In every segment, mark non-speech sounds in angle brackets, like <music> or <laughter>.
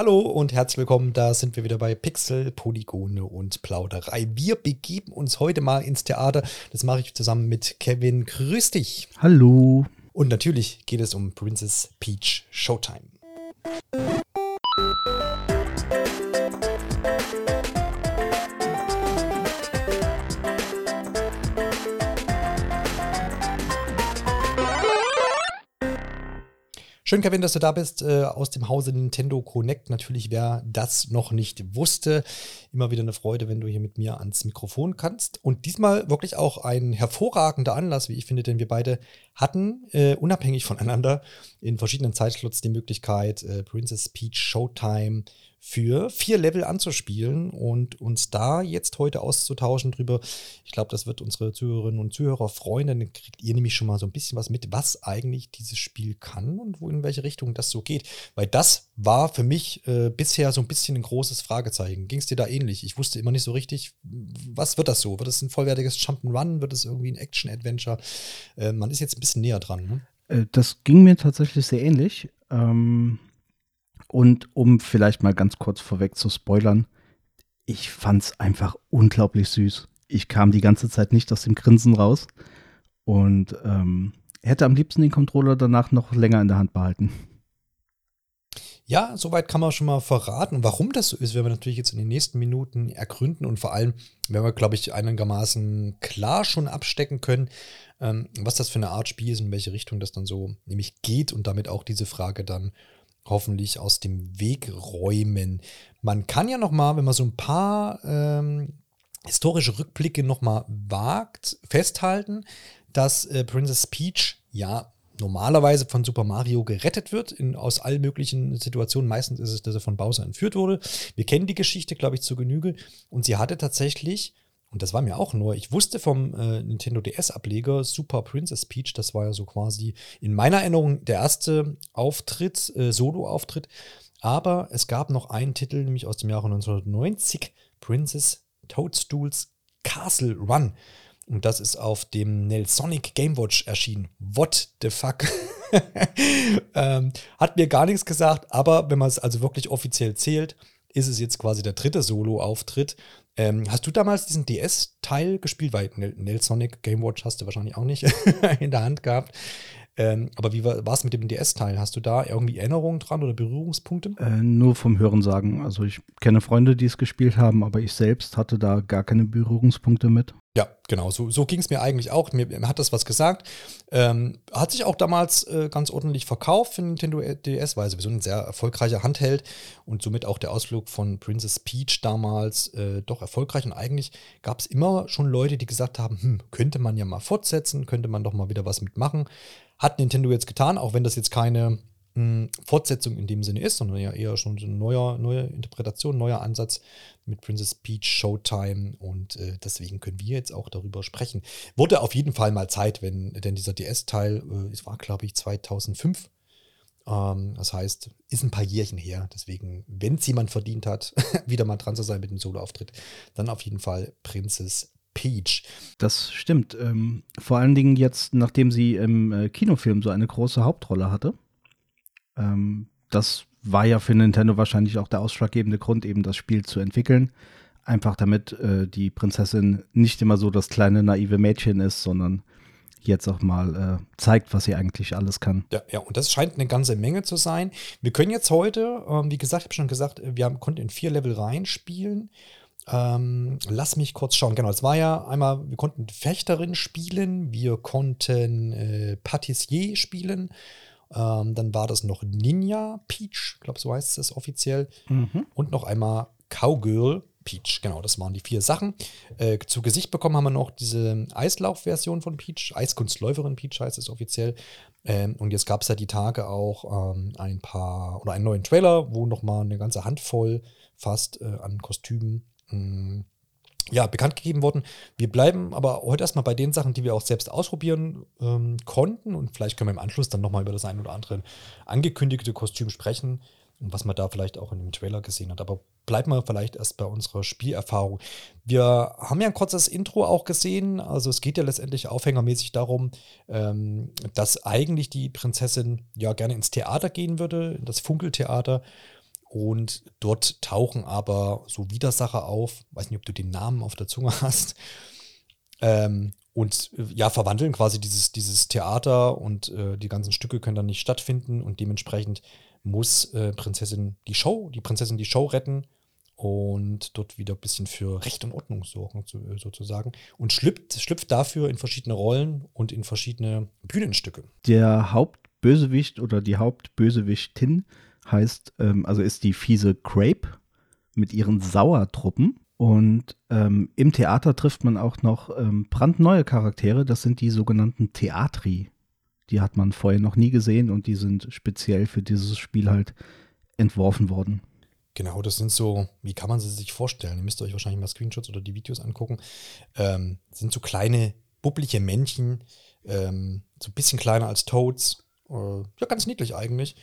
Hallo und herzlich willkommen, da sind wir wieder bei Pixel, Polygone und Plauderei. Wir begeben uns heute mal ins Theater. Das mache ich zusammen mit Kevin. Grüß dich. Hallo. Und natürlich geht es um Princess Peach Showtime. Schön, Kevin, dass du da bist äh, aus dem Hause Nintendo Connect. Natürlich, wer das noch nicht wusste, immer wieder eine Freude, wenn du hier mit mir ans Mikrofon kannst. Und diesmal wirklich auch ein hervorragender Anlass, wie ich finde, denn wir beide hatten äh, unabhängig voneinander in verschiedenen Zeitslots die Möglichkeit, äh, Princess Peach Showtime für vier Level anzuspielen und uns da jetzt heute auszutauschen drüber. Ich glaube, das wird unsere Zuhörerinnen und Zuhörer freuen. Dann kriegt ihr nämlich schon mal so ein bisschen was mit, was eigentlich dieses Spiel kann und wo in welche Richtung das so geht. Weil das war für mich äh, bisher so ein bisschen ein großes Fragezeichen. Ging es dir da ähnlich? Ich wusste immer nicht so richtig, was wird das so? Wird es ein vollwertiges Jump'n'Run? Wird es irgendwie ein Action-Adventure? Äh, man ist jetzt ein bisschen näher dran. Ne? Äh, das ging mir tatsächlich sehr ähnlich. Ähm und um vielleicht mal ganz kurz vorweg zu spoilern, ich fand's einfach unglaublich süß. Ich kam die ganze Zeit nicht aus dem Grinsen raus und ähm, hätte am liebsten den Controller danach noch länger in der Hand behalten. Ja, soweit kann man schon mal verraten. Warum das so ist, werden wir natürlich jetzt in den nächsten Minuten ergründen und vor allem werden wir, glaube ich, einigermaßen klar schon abstecken können, ähm, was das für eine Art Spiel ist und in welche Richtung das dann so nämlich geht und damit auch diese Frage dann hoffentlich aus dem Weg räumen. Man kann ja noch mal, wenn man so ein paar ähm, historische Rückblicke noch mal wagt, festhalten, dass äh, Princess Peach ja normalerweise von Super Mario gerettet wird in, aus allen möglichen Situationen. Meistens ist es, dass er von Bowser entführt wurde. Wir kennen die Geschichte, glaube ich, zur Genüge. Und sie hatte tatsächlich und das war mir auch neu. Ich wusste vom äh, Nintendo DS-Ableger Super Princess Peach, das war ja so quasi in meiner Erinnerung der erste Auftritt, äh, Solo-Auftritt. Aber es gab noch einen Titel, nämlich aus dem Jahre 1990, Princess Toadstools Castle Run. Und das ist auf dem Nelsonic Game Watch erschienen. What the fuck? <laughs> ähm, hat mir gar nichts gesagt, aber wenn man es also wirklich offiziell zählt, ist es jetzt quasi der dritte Solo-Auftritt. Ähm, hast du damals diesen DS-Teil gespielt? Weil Nelsonic Game Watch hast du wahrscheinlich auch nicht <laughs> in der Hand gehabt. Ähm, aber wie war es mit dem DS-Teil? Hast du da irgendwie Erinnerungen dran oder Berührungspunkte? Äh, nur vom Hörensagen. Also ich kenne Freunde, die es gespielt haben, aber ich selbst hatte da gar keine Berührungspunkte mit. Ja, genau, so, so ging es mir eigentlich auch. Mir, mir, hat das was gesagt. Ähm, hat sich auch damals äh, ganz ordentlich verkauft für Nintendo DS, weil sowieso ein sehr erfolgreicher Handheld und somit auch der Ausflug von Princess Peach damals äh, doch erfolgreich. Und eigentlich gab es immer schon Leute, die gesagt haben, hm, könnte man ja mal fortsetzen, könnte man doch mal wieder was mitmachen. Hat Nintendo jetzt getan, auch wenn das jetzt keine hm, Fortsetzung in dem Sinne ist, sondern ja eher schon eine neue, neue Interpretation, neuer Ansatz mit Princess Peach Showtime und äh, deswegen können wir jetzt auch darüber sprechen. Wurde auf jeden Fall mal Zeit, wenn denn dieser DS-Teil, äh, es war glaube ich 2005, ähm, das heißt, ist ein paar Jährchen her, deswegen, wenn es jemand verdient hat, <laughs> wieder mal dran zu sein mit dem Solo-Auftritt, dann auf jeden Fall Princess Peach. Das stimmt. Ähm, vor allen Dingen jetzt, nachdem sie im äh, Kinofilm so eine große Hauptrolle hatte. Ähm, das war ja für Nintendo wahrscheinlich auch der ausschlaggebende Grund, eben das Spiel zu entwickeln. Einfach damit äh, die Prinzessin nicht immer so das kleine naive Mädchen ist, sondern jetzt auch mal äh, zeigt, was sie eigentlich alles kann. Ja, ja, und das scheint eine ganze Menge zu sein. Wir können jetzt heute, ähm, wie gesagt, ich habe schon gesagt, wir haben, konnten in vier Level reinspielen. Ähm, lass mich kurz schauen. Genau, es war ja einmal, wir konnten Fechterin spielen, wir konnten äh, Patissier spielen. Ähm, dann war das noch Ninja Peach, ich glaube, so heißt es offiziell. Mhm. Und noch einmal Cowgirl Peach. Genau, das waren die vier Sachen. Äh, zu Gesicht bekommen haben wir noch diese Eislauf-Version von Peach. Eiskunstläuferin Peach heißt es offiziell. Ähm, und jetzt gab es ja die Tage auch ähm, ein paar oder einen neuen Trailer, wo noch mal eine ganze Handvoll fast äh, an Kostümen mh, hm, ja, bekannt gegeben worden. Wir bleiben aber heute erstmal bei den Sachen, die wir auch selbst ausprobieren ähm, konnten. Und vielleicht können wir im Anschluss dann nochmal über das ein oder andere angekündigte Kostüm sprechen und was man da vielleicht auch in dem Trailer gesehen hat. Aber bleiben wir vielleicht erst bei unserer Spielerfahrung. Wir haben ja ein kurzes Intro auch gesehen. Also es geht ja letztendlich aufhängermäßig darum, ähm, dass eigentlich die Prinzessin ja gerne ins Theater gehen würde, in das Funkeltheater und dort tauchen aber so Widersacher auf, weiß nicht, ob du den Namen auf der Zunge hast, ähm, und ja, verwandeln quasi dieses, dieses Theater und äh, die ganzen Stücke können dann nicht stattfinden und dementsprechend muss äh, Prinzessin die Show, die Prinzessin die Show retten und dort wieder ein bisschen für Recht und Ordnung sorgen, äh, sozusagen. Und schlüpft, schlüpft dafür in verschiedene Rollen und in verschiedene Bühnenstücke. Der Hauptbösewicht oder die Hauptbösewichtin heißt, ähm, also ist die fiese Crape mit ihren Sauertruppen. Und ähm, im Theater trifft man auch noch ähm, brandneue Charaktere. Das sind die sogenannten Theatri. Die hat man vorher noch nie gesehen und die sind speziell für dieses Spiel halt entworfen worden. Genau, das sind so, wie kann man sie sich vorstellen? Ihr müsst euch wahrscheinlich mal Screenshots oder die Videos angucken. Ähm, sind so kleine, bubbliche Männchen, ähm, so ein bisschen kleiner als Toads. Äh, ja, ganz niedlich eigentlich.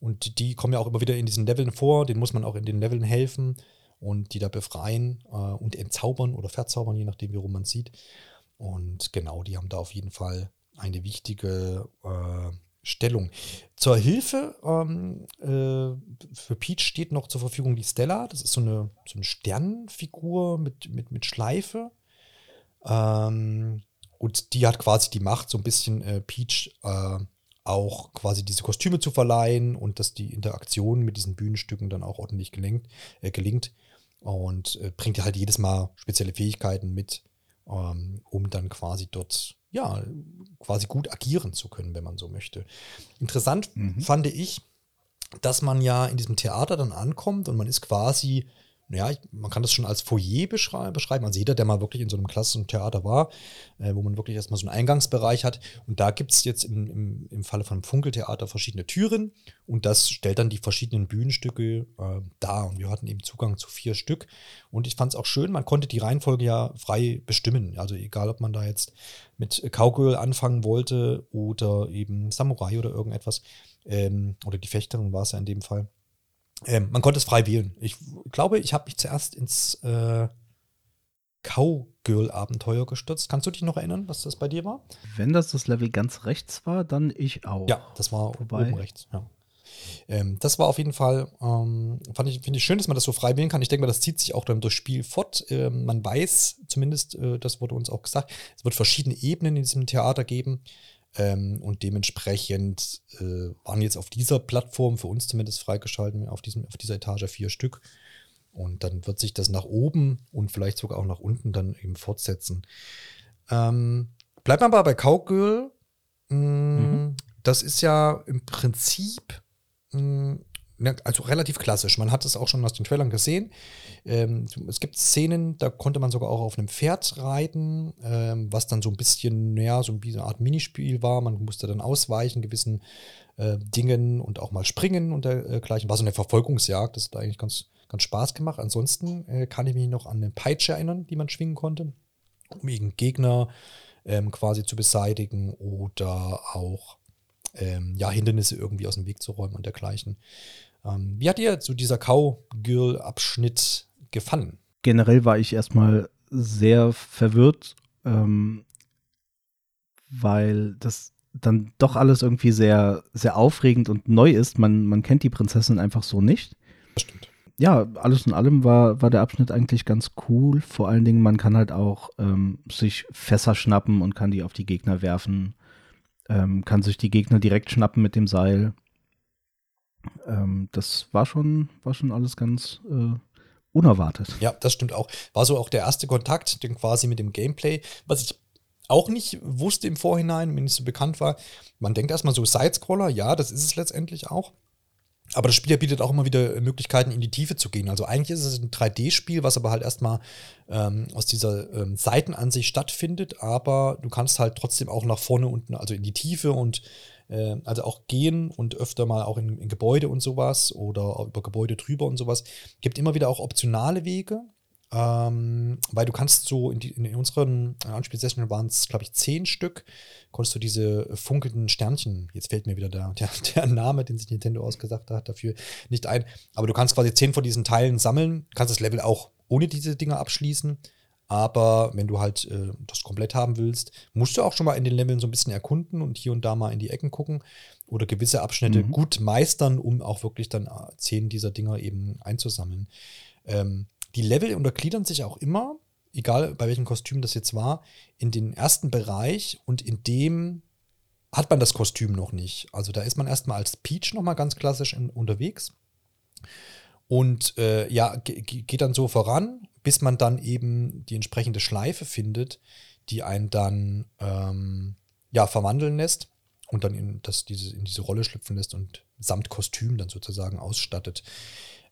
Und die kommen ja auch immer wieder in diesen Leveln vor. Den muss man auch in den Leveln helfen und die da befreien äh, und entzaubern oder verzaubern, je nachdem, wie rum man sieht. Und genau, die haben da auf jeden Fall eine wichtige äh, Stellung. Zur Hilfe ähm, äh, für Peach steht noch zur Verfügung die Stella. Das ist so eine, so eine Sternenfigur mit, mit, mit Schleife. Ähm, und die hat quasi die Macht, so ein bisschen äh, Peach äh, auch quasi diese Kostüme zu verleihen und dass die Interaktion mit diesen Bühnenstücken dann auch ordentlich gelenkt, äh, gelingt und äh, bringt halt jedes Mal spezielle Fähigkeiten mit, ähm, um dann quasi dort, ja, quasi gut agieren zu können, wenn man so möchte. Interessant mhm. fand ich, dass man ja in diesem Theater dann ankommt und man ist quasi ja, man kann das schon als Foyer beschreiben. Also jeder, der mal wirklich in so einem klassischen Theater war, äh, wo man wirklich erstmal so einen Eingangsbereich hat. Und da gibt es jetzt im, im, im Falle von Funkeltheater verschiedene Türen und das stellt dann die verschiedenen Bühnenstücke äh, dar. Und wir hatten eben Zugang zu vier Stück. Und ich fand es auch schön, man konnte die Reihenfolge ja frei bestimmen. Also egal, ob man da jetzt mit Cowgirl anfangen wollte oder eben Samurai oder irgendetwas. Ähm, oder die Fechterin war es ja in dem Fall. Ähm, man konnte es frei wählen. Ich glaube, ich habe mich zuerst ins äh, Cowgirl-Abenteuer gestürzt. Kannst du dich noch erinnern, was das bei dir war? Wenn das das Level ganz rechts war, dann ich auch. Ja, das war Wobei, oben rechts. Ja. Ähm, das war auf jeden Fall, ähm, fand ich, finde ich schön, dass man das so frei wählen kann. Ich denke mal, das zieht sich auch dann durchs Spiel fort. Ähm, man weiß zumindest, äh, das wurde uns auch gesagt, es wird verschiedene Ebenen in diesem Theater geben. Ähm, und dementsprechend äh, waren jetzt auf dieser Plattform, für uns zumindest freigeschalten, auf, diesem, auf dieser Etage vier Stück. Und dann wird sich das nach oben und vielleicht sogar auch nach unten dann eben fortsetzen. Ähm, bleibt man aber bei Cowgirl. Mh, mhm. Das ist ja im Prinzip mh, also relativ klassisch. Man hat es auch schon aus den Trailern gesehen. Ähm, es gibt Szenen, da konnte man sogar auch auf einem Pferd reiten, ähm, was dann so ein bisschen, naja, so eine Art Minispiel war. Man musste dann ausweichen gewissen äh, Dingen und auch mal springen und dergleichen. War so eine Verfolgungsjagd, das hat eigentlich ganz, ganz Spaß gemacht. Ansonsten äh, kann ich mich noch an eine Peitsche erinnern, die man schwingen konnte, um irgendeinen Gegner ähm, quasi zu beseitigen oder auch ähm, ja, Hindernisse irgendwie aus dem Weg zu räumen und dergleichen. Ähm, wie hat dir so dieser Cowgirl-Abschnitt gefallen? Generell war ich erstmal sehr verwirrt, ähm, weil das dann doch alles irgendwie sehr, sehr aufregend und neu ist. Man, man kennt die Prinzessin einfach so nicht. Das stimmt. Ja, alles in allem war, war der Abschnitt eigentlich ganz cool. Vor allen Dingen, man kann halt auch ähm, sich Fässer schnappen und kann die auf die Gegner werfen. Ähm, kann sich die Gegner direkt schnappen mit dem Seil ähm, das war schon, war schon alles ganz äh, unerwartet. Ja, das stimmt auch. War so auch der erste Kontakt den quasi mit dem Gameplay, was ich auch nicht wusste im Vorhinein, mir nicht so bekannt war. Man denkt erstmal so Sidescroller, ja, das ist es letztendlich auch. Aber das Spiel bietet auch immer wieder Möglichkeiten, in die Tiefe zu gehen. Also eigentlich ist es ein 3D-Spiel, was aber halt erstmal ähm, aus dieser ähm, Seitenansicht stattfindet, aber du kannst halt trotzdem auch nach vorne unten, also in die Tiefe und äh, also auch gehen und öfter mal auch in, in, Gebäude und sowas oder über Gebäude drüber und sowas. Gibt immer wieder auch optionale Wege, ähm, weil du kannst so in, die, in unseren Anspielsessionen waren es, glaube ich, zehn Stück, konntest du diese funkelnden Sternchen, jetzt fällt mir wieder der, <laughs> der, der, Name, den sich Nintendo ausgesagt hat, dafür nicht ein, aber du kannst quasi zehn von diesen Teilen sammeln, kannst das Level auch ohne diese Dinger abschließen aber wenn du halt äh, das komplett haben willst, musst du auch schon mal in den Leveln so ein bisschen erkunden und hier und da mal in die Ecken gucken. oder gewisse Abschnitte mhm. gut meistern, um auch wirklich dann äh, zehn dieser Dinger eben einzusammeln. Ähm, die Level untergliedern sich auch immer, egal bei welchem Kostüm das jetzt war, in den ersten Bereich und in dem hat man das Kostüm noch nicht. Also da ist man erstmal als Peach nochmal ganz klassisch in, unterwegs. Und äh, ja, geht dann so voran, bis man dann eben die entsprechende Schleife findet, die einen dann ähm, ja, verwandeln lässt und dann in, das, diese, in diese Rolle schlüpfen lässt und samt Kostüm dann sozusagen ausstattet.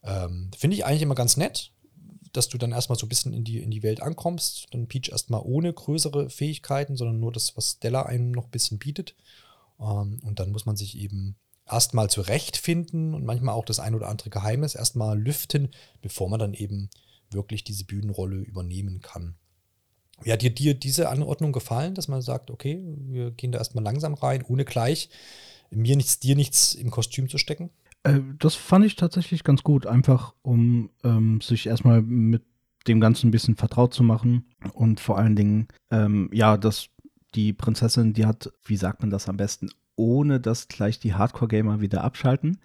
Ähm, Finde ich eigentlich immer ganz nett, dass du dann erstmal so ein bisschen in die, in die Welt ankommst. Dann Peach erstmal ohne größere Fähigkeiten, sondern nur das, was Stella einem noch ein bisschen bietet. Ähm, und dann muss man sich eben erstmal zurechtfinden und manchmal auch das ein oder andere Geheimnis erstmal lüften, bevor man dann eben wirklich diese Bühnenrolle übernehmen kann. Wie hat dir, dir diese Anordnung gefallen, dass man sagt, okay, wir gehen da erstmal langsam rein, ohne gleich mir nichts, dir nichts im Kostüm zu stecken? Äh, das fand ich tatsächlich ganz gut, einfach um ähm, sich erstmal mit dem Ganzen ein bisschen vertraut zu machen und vor allen Dingen, ähm, ja, dass die Prinzessin, die hat, wie sagt man das am besten, ohne dass gleich die Hardcore-Gamer wieder abschalten.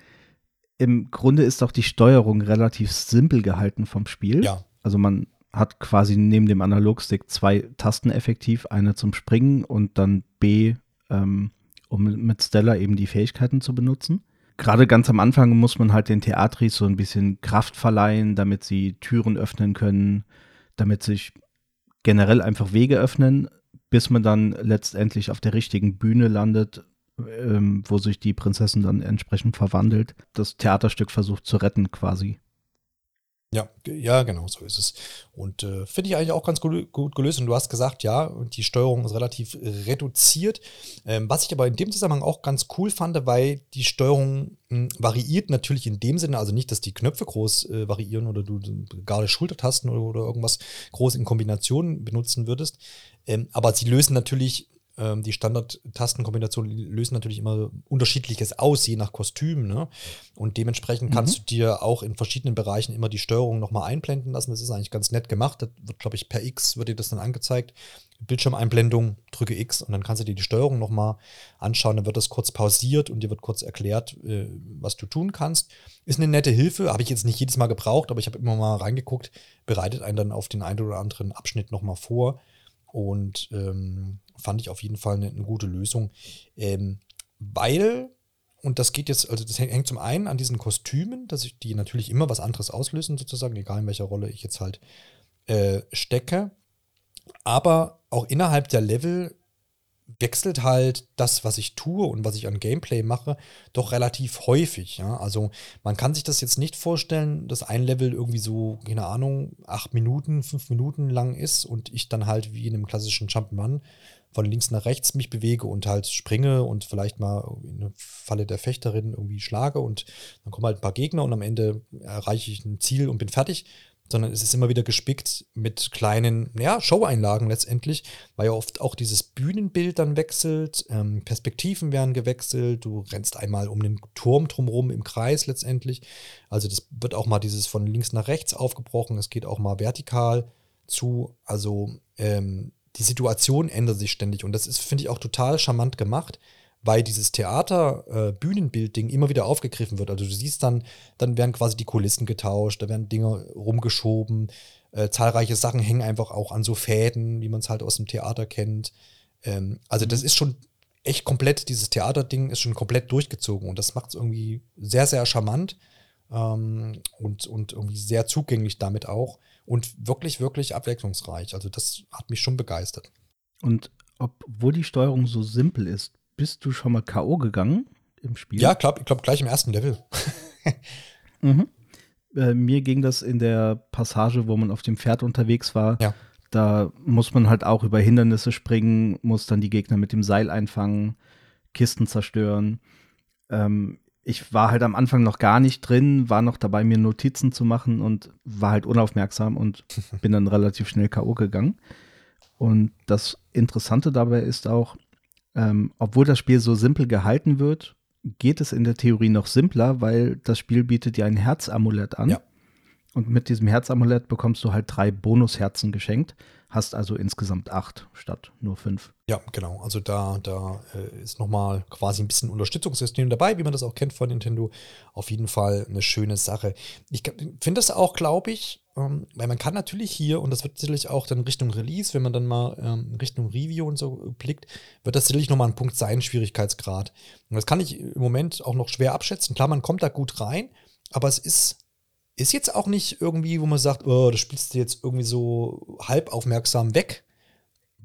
Im Grunde ist auch die Steuerung relativ simpel gehalten vom Spiel. Ja. Also man hat quasi neben dem Analogstick zwei Tasten effektiv, eine zum Springen und dann B, ähm, um mit Stella eben die Fähigkeiten zu benutzen. Gerade ganz am Anfang muss man halt den Theatris so ein bisschen Kraft verleihen, damit sie Türen öffnen können, damit sich generell einfach Wege öffnen, bis man dann letztendlich auf der richtigen Bühne landet, ähm, wo sich die Prinzessin dann entsprechend verwandelt, das Theaterstück versucht zu retten quasi. Ja, ja, genau, so ist es. Und äh, finde ich eigentlich auch ganz gut, gut, gelöst. Und du hast gesagt, ja, die Steuerung ist relativ reduziert. Ähm, was ich aber in dem Zusammenhang auch ganz cool fand, weil die Steuerung mh, hm, variiert natürlich in dem Sinne, also nicht, dass die Knöpfe groß äh, variieren oder du gerade Schultertasten oder, oder, irgendwas groß in Kombination benutzen würdest. Ähm, aber sie lösen natürlich ähm, die Standard-Tastenkombinationen lösen natürlich immer unterschiedliches aus, je nach Kostüm. Ne? Und dementsprechend mhm. kannst du dir auch in verschiedenen Bereichen immer die Steuerung nochmal einblenden lassen. Das ist eigentlich ganz nett gemacht. Das wird, glaube ich, per X wird dir das dann angezeigt. Bildschirmeinblendung, drücke X und dann kannst du dir die Steuerung nochmal anschauen. Dann wird das kurz pausiert und dir wird kurz erklärt, äh, was du tun kannst. Ist eine nette Hilfe, habe ich jetzt nicht jedes Mal gebraucht, aber ich habe immer mal reingeguckt, bereitet einen dann auf den einen oder anderen Abschnitt nochmal vor. Und ähm, fand ich auf jeden Fall eine, eine gute Lösung. Ähm, weil, und das geht jetzt, also das hängt zum einen an diesen Kostümen, dass ich die natürlich immer was anderes auslösen, sozusagen, egal in welcher Rolle ich jetzt halt äh, stecke. Aber auch innerhalb der Level wechselt halt das, was ich tue und was ich an Gameplay mache, doch relativ häufig. Ja? Also man kann sich das jetzt nicht vorstellen, dass ein Level irgendwie so, keine Ahnung, acht Minuten, fünf Minuten lang ist und ich dann halt wie in einem klassischen Jump'n'Run von links nach rechts mich bewege und halt springe und vielleicht mal in der Falle der Fechterin irgendwie schlage und dann kommen halt ein paar Gegner und am Ende erreiche ich ein Ziel und bin fertig, sondern es ist immer wieder gespickt mit kleinen, ja, Show-Einlagen letztendlich, weil ja oft auch dieses Bühnenbild dann wechselt, ähm, Perspektiven werden gewechselt, du rennst einmal um den Turm drumherum im Kreis letztendlich. Also das wird auch mal dieses von links nach rechts aufgebrochen, es geht auch mal vertikal zu. Also ähm, die Situation ändert sich ständig und das ist, finde ich, auch total charmant gemacht, weil dieses Theater-Bühnenbild-Ding äh, immer wieder aufgegriffen wird. Also du siehst dann, dann werden quasi die Kulissen getauscht, da werden Dinge rumgeschoben, äh, zahlreiche Sachen hängen einfach auch an so Fäden, wie man es halt aus dem Theater kennt. Ähm, also das mhm. ist schon echt komplett, dieses Theaterding ist schon komplett durchgezogen und das macht es irgendwie sehr, sehr charmant ähm, und, und irgendwie sehr zugänglich damit auch und wirklich, wirklich abwechslungsreich. Also das hat mich schon begeistert. Und obwohl die Steuerung so simpel ist, bist du schon mal K.O. gegangen im Spiel? Ja, glaub, ich glaube gleich im ersten Level. <laughs> mhm. äh, mir ging das in der Passage, wo man auf dem Pferd unterwegs war. Ja. Da muss man halt auch über Hindernisse springen, muss dann die Gegner mit dem Seil einfangen, Kisten zerstören. Ähm, ich war halt am Anfang noch gar nicht drin, war noch dabei, mir Notizen zu machen und war halt unaufmerksam und <laughs> bin dann relativ schnell K.O. gegangen. Und das Interessante dabei ist auch, ähm, obwohl das Spiel so simpel gehalten wird, geht es in der Theorie noch simpler, weil das Spiel bietet dir ein Herzamulett an. Ja. Und mit diesem Herzamulett bekommst du halt drei Bonusherzen geschenkt. Hast also insgesamt acht statt nur fünf. Ja, genau. Also da, da äh, ist nochmal quasi ein bisschen Unterstützungssystem dabei, wie man das auch kennt von Nintendo. Auf jeden Fall eine schöne Sache. Ich finde das auch, glaube ich, ähm, weil man kann natürlich hier, und das wird sicherlich auch dann Richtung Release, wenn man dann mal ähm, Richtung Review und so blickt, wird das sicherlich nochmal ein Punkt sein, Schwierigkeitsgrad. Und das kann ich im Moment auch noch schwer abschätzen. Klar, man kommt da gut rein, aber es ist ist jetzt auch nicht irgendwie, wo man sagt, oh, das spielst du jetzt irgendwie so halb aufmerksam weg,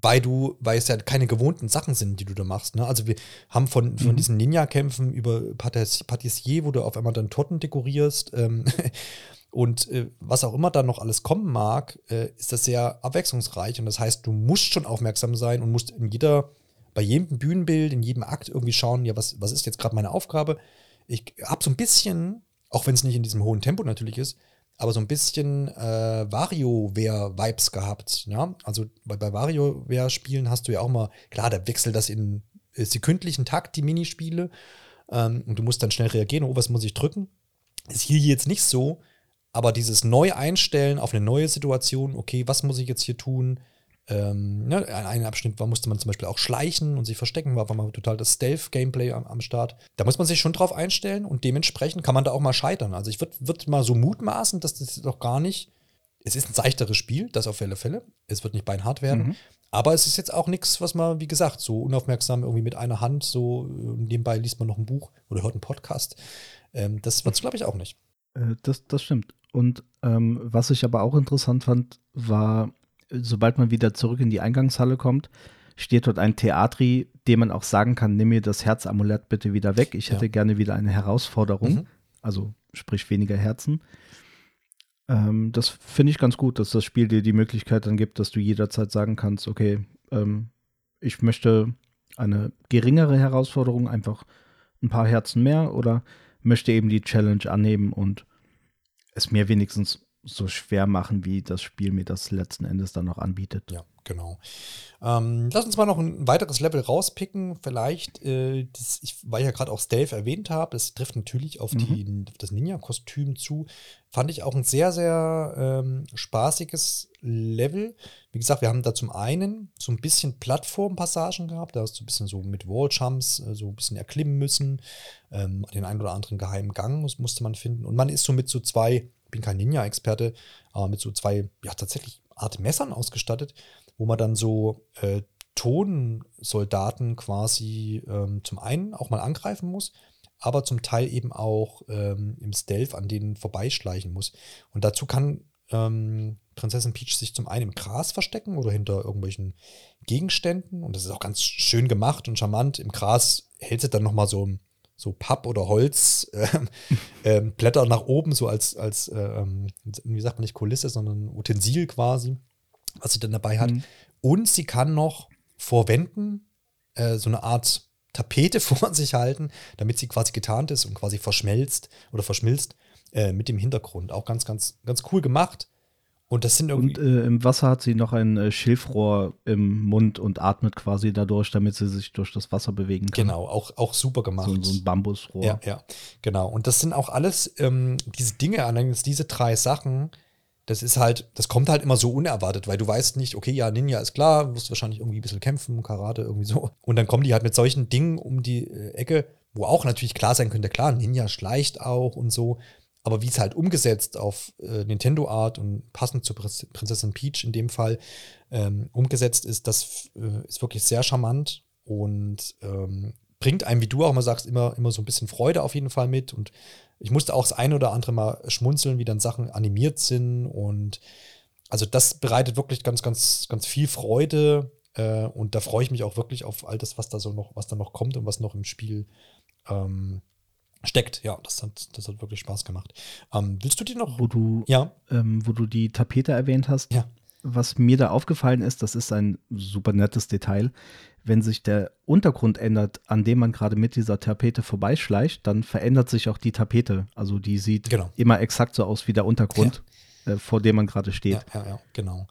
weil du, weil es ja keine gewohnten Sachen sind, die du da machst. Ne? Also wir haben von, von mhm. diesen Ninja-Kämpfen über Patissier, wo du auf einmal dann Torten dekorierst ähm, <laughs> und äh, was auch immer da noch alles kommen mag, äh, ist das sehr abwechslungsreich. Und das heißt, du musst schon aufmerksam sein und musst in jeder, bei jedem Bühnenbild, in jedem Akt irgendwie schauen, ja, was, was ist jetzt gerade meine Aufgabe? Ich habe so ein bisschen auch wenn es nicht in diesem hohen Tempo natürlich ist, aber so ein bisschen äh, WarioWare-Vibes gehabt. Ja? Also bei, bei WarioWare-Spielen hast du ja auch mal, klar, da wechselt das in äh, sekündlichen Takt, die Minispiele. Ähm, und du musst dann schnell reagieren, oh, was muss ich drücken? Ist hier jetzt nicht so, aber dieses Neu-Einstellen auf eine neue Situation, okay, was muss ich jetzt hier tun? Ähm, ne, einen Abschnitt war, musste man zum Beispiel auch schleichen und sich verstecken, war, war mal total das Stealth-Gameplay am, am, Start. Da muss man sich schon drauf einstellen und dementsprechend kann man da auch mal scheitern. Also ich würde würd mal so mutmaßen, dass das doch gar nicht. Es ist ein seichteres Spiel, das auf alle Fälle. Es wird nicht beinhart werden. Mhm. Aber es ist jetzt auch nichts, was man, wie gesagt, so unaufmerksam irgendwie mit einer Hand, so nebenbei liest man noch ein Buch oder hört einen Podcast. Ähm, das wird es, glaube ich, auch nicht. Äh, das, das stimmt. Und ähm, was ich aber auch interessant fand, war, sobald man wieder zurück in die Eingangshalle kommt, steht dort ein Theatri, dem man auch sagen kann, nimm mir das Herzamulett bitte wieder weg. Ich hätte ja. gerne wieder eine Herausforderung. Mhm. Also sprich weniger Herzen. Ähm, das finde ich ganz gut, dass das Spiel dir die Möglichkeit dann gibt, dass du jederzeit sagen kannst, okay, ähm, ich möchte eine geringere Herausforderung, einfach ein paar Herzen mehr oder möchte eben die Challenge annehmen und es mir wenigstens so schwer machen, wie das Spiel mir das letzten Endes dann noch anbietet. Ja, genau. Ähm, lass uns mal noch ein weiteres Level rauspicken. Vielleicht, äh, das, ich, weil ich ja gerade auch Stealth erwähnt habe, das trifft natürlich auf, die, mhm. auf das Ninja-Kostüm zu. Fand ich auch ein sehr, sehr ähm, spaßiges Level. Wie gesagt, wir haben da zum einen so ein bisschen Plattformpassagen gehabt, da hast du ein bisschen so mit Walljumps äh, so ein bisschen erklimmen müssen. Ähm, den einen oder anderen geheimen Gang musste man finden. Und man ist so mit so zwei bin kein Ninja-Experte, aber mit so zwei, ja, tatsächlich Art Messern ausgestattet, wo man dann so äh, Tonsoldaten quasi ähm, zum einen auch mal angreifen muss, aber zum Teil eben auch ähm, im Stealth an denen vorbeischleichen muss. Und dazu kann ähm, Prinzessin Peach sich zum einen im Gras verstecken oder hinter irgendwelchen Gegenständen. Und das ist auch ganz schön gemacht und charmant. Im Gras hält sie dann nochmal so ein so Papp oder Holz äh, <laughs> äh, Blätter nach oben, so als, als äh, wie sagt man nicht Kulisse, sondern Utensil quasi, was sie dann dabei hat. Mhm. Und sie kann noch vor Wänden äh, so eine Art Tapete <laughs> vor sich halten, damit sie quasi getarnt ist und quasi verschmelzt oder verschmilzt äh, mit dem Hintergrund. Auch ganz, ganz, ganz cool gemacht. Und das sind irgendwie. Und äh, im Wasser hat sie noch ein äh, Schilfrohr im Mund und atmet quasi dadurch, damit sie sich durch das Wasser bewegen kann. Genau, auch, auch super gemacht. So, so ein Bambusrohr. Ja, ja, genau. Und das sind auch alles ähm, diese Dinge, allerdings diese drei Sachen, das ist halt, das kommt halt immer so unerwartet, weil du weißt nicht, okay, ja, Ninja ist klar, du musst wahrscheinlich irgendwie ein bisschen kämpfen, Karate, irgendwie so. Und dann kommen die halt mit solchen Dingen um die äh, Ecke, wo auch natürlich klar sein könnte, klar, Ninja schleicht auch und so. Aber wie es halt umgesetzt auf äh, Nintendo-Art und passend zu Prinzessin Peach in dem Fall ähm, umgesetzt ist, das äh, ist wirklich sehr charmant und ähm, bringt einem, wie du auch immer sagst, immer, immer so ein bisschen Freude auf jeden Fall mit. Und ich musste auch das eine oder andere Mal schmunzeln, wie dann Sachen animiert sind. Und also das bereitet wirklich ganz, ganz, ganz viel Freude. Äh, und da freue ich mich auch wirklich auf all das, was da so noch, was da noch kommt und was noch im Spiel ähm, steckt. Ja, das hat, das hat wirklich Spaß gemacht. Ähm, willst du die noch? Wo du, ja. Ähm, wo du die Tapete erwähnt hast. Ja. Was mir da aufgefallen ist, das ist ein super nettes Detail. Wenn sich der Untergrund ändert, an dem man gerade mit dieser Tapete vorbeischleicht, dann verändert sich auch die Tapete. Also die sieht genau. immer exakt so aus wie der Untergrund. Ja äh, vor dem man gerade steht. Ja, ja, ja genau.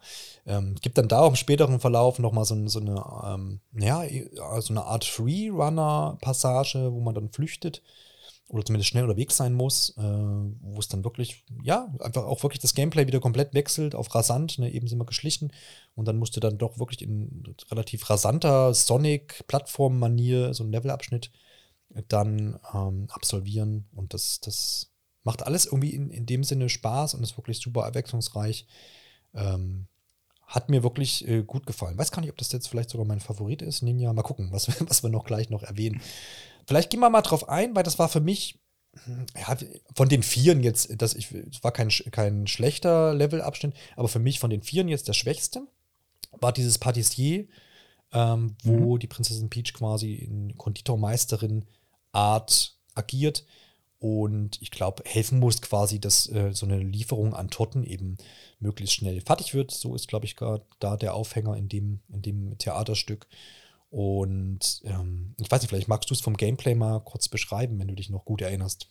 Ähm, gibt dann da auch im späteren Verlauf nochmal so, so eine, ähm, ja, so eine Art Freerunner-Passage, wo man dann flüchtet oder zumindest schnell unterwegs sein muss, äh, wo es dann wirklich, ja, einfach auch wirklich das Gameplay wieder komplett wechselt auf rasant. Ne? Eben sind wir geschlichen und dann musst du dann doch wirklich in relativ rasanter Sonic-Plattform-Manier so einen Levelabschnitt dann ähm, absolvieren und das, das macht alles irgendwie in, in dem Sinne Spaß und ist wirklich super abwechslungsreich. Ähm, hat mir wirklich äh, gut gefallen. Weiß gar nicht, ob das jetzt vielleicht sogar mein Favorit ist, Ninja. Mal gucken, was, <laughs> was wir noch gleich noch erwähnen. Vielleicht gehen wir mal drauf ein, weil das war für mich, ja, von den Vieren jetzt, das ich, es war kein, kein schlechter Levelabschnitt, aber für mich von den Vieren jetzt der schwächste war dieses Patissier, ähm, wo mhm. die Prinzessin Peach quasi in Konditormeisterin Art agiert und ich glaube, helfen muss quasi, dass äh, so eine Lieferung an Torten eben möglichst schnell fertig wird. So ist, glaube ich, da der Aufhänger in dem, in dem Theaterstück. Und ähm, ich weiß nicht, vielleicht magst du es vom Gameplay mal kurz beschreiben, wenn du dich noch gut erinnerst.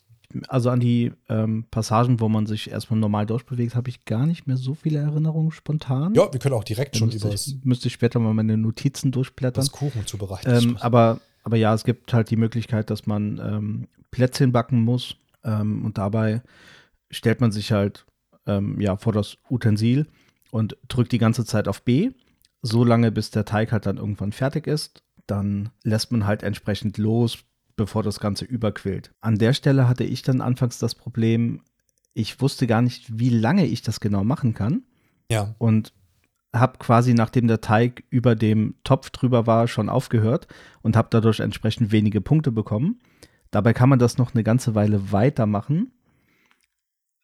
Also an die ähm, Passagen, wo man sich erstmal normal durchbewegt, habe ich gar nicht mehr so viele Erinnerungen spontan. Ja, wir können auch direkt schon über das. Müsste ich später mal meine Notizen durchblättern. Das Kuchen zubereiten. Ähm, aber, aber ja, es gibt halt die Möglichkeit, dass man ähm, Plätzchen backen muss. Ähm, und dabei stellt man sich halt ähm, ja, vor das Utensil und drückt die ganze Zeit auf B, so lange bis der Teig halt dann irgendwann fertig ist. Dann lässt man halt entsprechend los, bevor das Ganze überquillt. An der Stelle hatte ich dann anfangs das Problem, ich wusste gar nicht, wie lange ich das genau machen kann. Ja. Und habe quasi, nachdem der Teig über dem Topf drüber war, schon aufgehört und habe dadurch entsprechend wenige Punkte bekommen. Dabei kann man das noch eine ganze Weile weitermachen.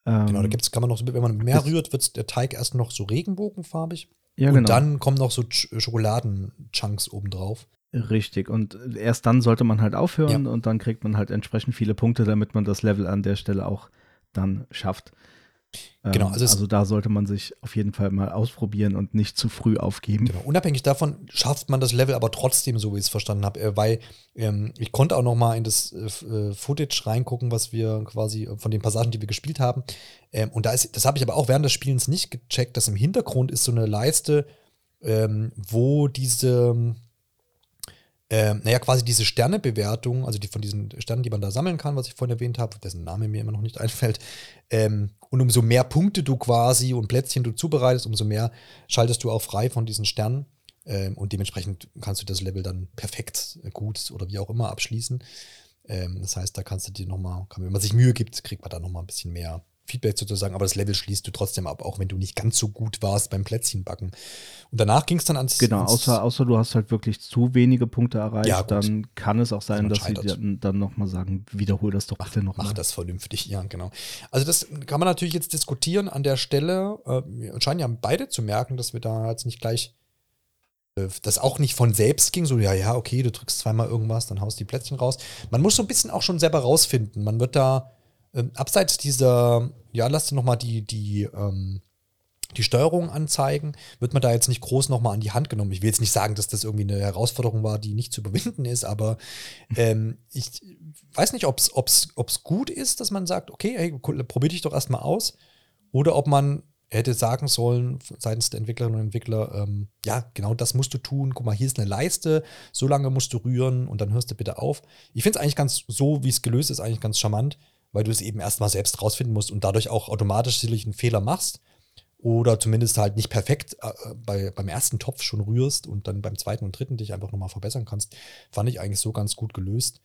Ähm, genau, da gibt's, kann man noch, wenn man mehr rührt, wird der Teig erst noch so regenbogenfarbig. Ja, und genau. dann kommen noch so Schokoladenchunks obendrauf. Richtig, und erst dann sollte man halt aufhören ja. und dann kriegt man halt entsprechend viele Punkte, damit man das Level an der Stelle auch dann schafft. Genau, ähm, also, also, da sollte man sich auf jeden Fall mal ausprobieren und nicht zu früh aufgeben. Genau. Unabhängig davon schafft man das Level aber trotzdem, so wie ich es verstanden habe, äh, weil ähm, ich konnte auch noch mal in das äh, äh, Footage reingucken, was wir quasi von den Passagen, die wir gespielt haben. Ähm, und da ist, das habe ich aber auch während des Spielens nicht gecheckt, dass im Hintergrund ist so eine Leiste, ähm, wo diese ähm, naja, quasi diese Sternebewertung, also die von diesen Sternen, die man da sammeln kann, was ich vorhin erwähnt habe, dessen Name mir immer noch nicht <laughs> einfällt, ähm, und umso mehr Punkte du quasi und Plätzchen du zubereitest, umso mehr schaltest du auch frei von diesen Sternen. Ähm, und dementsprechend kannst du das Level dann perfekt, äh, gut oder wie auch immer abschließen. Ähm, das heißt, da kannst du dir nochmal, wenn man sich Mühe gibt, kriegt man da nochmal ein bisschen mehr Feedback sozusagen, aber das Level schließt du trotzdem ab, auch wenn du nicht ganz so gut warst beim Plätzchenbacken. Und danach ging es dann ans. Genau, ans außer, außer du hast halt wirklich zu wenige Punkte erreicht, ja, dann kann es auch sein, dass sie dann, dann nochmal sagen, wiederhol das doch bitte nochmal. Mach das vernünftig, ja, genau. Also das kann man natürlich jetzt diskutieren an der Stelle. Äh, wir scheinen ja beide zu merken, dass wir da jetzt nicht gleich äh, das auch nicht von selbst ging, so, ja, ja, okay, du drückst zweimal irgendwas, dann haust die Plätzchen raus. Man muss so ein bisschen auch schon selber rausfinden. Man wird da ähm, abseits dieser, ja, lass dir nochmal die, die, ähm, die Steuerung anzeigen, wird man da jetzt nicht groß nochmal an die Hand genommen. Ich will jetzt nicht sagen, dass das irgendwie eine Herausforderung war, die nicht zu überwinden ist, aber <laughs> ähm, ich weiß nicht, ob es gut ist, dass man sagt, okay, hey, probier dich doch erstmal aus. Oder ob man hätte sagen sollen, seitens der Entwicklerinnen und Entwickler, ähm, ja, genau das musst du tun. Guck mal, hier ist eine Leiste, so lange musst du rühren und dann hörst du bitte auf. Ich finde es eigentlich ganz so, wie es gelöst ist, eigentlich ganz charmant weil du es eben erstmal selbst rausfinden musst und dadurch auch automatisch sicherlich einen Fehler machst oder zumindest halt nicht perfekt äh, bei, beim ersten Topf schon rührst und dann beim zweiten und dritten dich einfach nochmal verbessern kannst, fand ich eigentlich so ganz gut gelöst.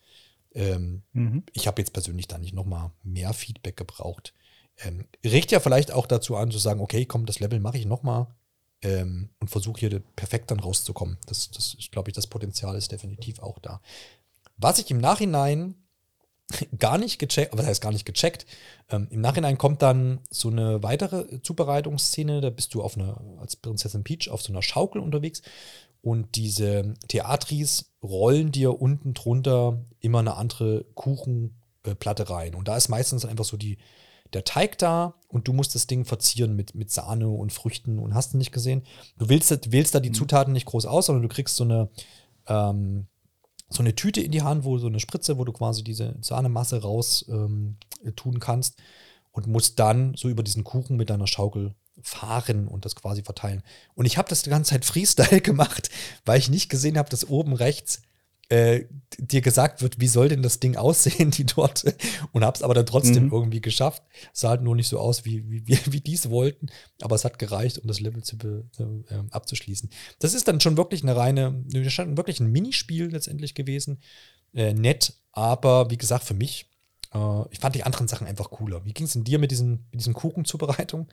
Ähm, mhm. Ich habe jetzt persönlich da nicht nochmal mehr Feedback gebraucht. Ähm, regt ja vielleicht auch dazu an, zu sagen, okay, komm, das Level mache ich nochmal ähm, und versuche hier perfekt dann rauszukommen. Das, das ist, glaube ich, das Potenzial ist definitiv auch da. Was ich im Nachhinein <laughs> gar nicht gecheckt, was heißt gar nicht gecheckt? Ähm, Im Nachhinein kommt dann so eine weitere Zubereitungsszene, da bist du auf einer, als Prinzessin Peach auf so einer Schaukel unterwegs und diese Theatris rollen dir unten drunter immer eine andere Kuchenplatte rein. Und da ist meistens einfach so die, der Teig da und du musst das Ding verzieren mit, mit Sahne und Früchten und hast du nicht gesehen. Du wählst, wählst da die mhm. Zutaten nicht groß aus, sondern du kriegst so eine ähm, so eine Tüte in die Hand, wo so eine Spritze, wo du quasi diese Sahnemasse raus ähm, tun kannst und musst dann so über diesen Kuchen mit deiner Schaukel fahren und das quasi verteilen. Und ich habe das die ganze Zeit Freestyle <laughs> gemacht, weil ich nicht gesehen habe, dass oben rechts äh, dir gesagt wird, wie soll denn das Ding <laughs> aussehen, die Torte, und hab's aber dann trotzdem mhm. irgendwie geschafft. Sah halt nur nicht so aus, wie, wie, wie, wie die es wollten, aber es hat gereicht, um das Level zu äh, abzuschließen. Das ist dann schon wirklich eine reine, wirklich ein Minispiel letztendlich gewesen. Äh, nett, aber wie gesagt, für mich, äh, ich fand die anderen Sachen einfach cooler. Wie ging es denn dir mit diesen, mit diesen Kuchenzubereitung?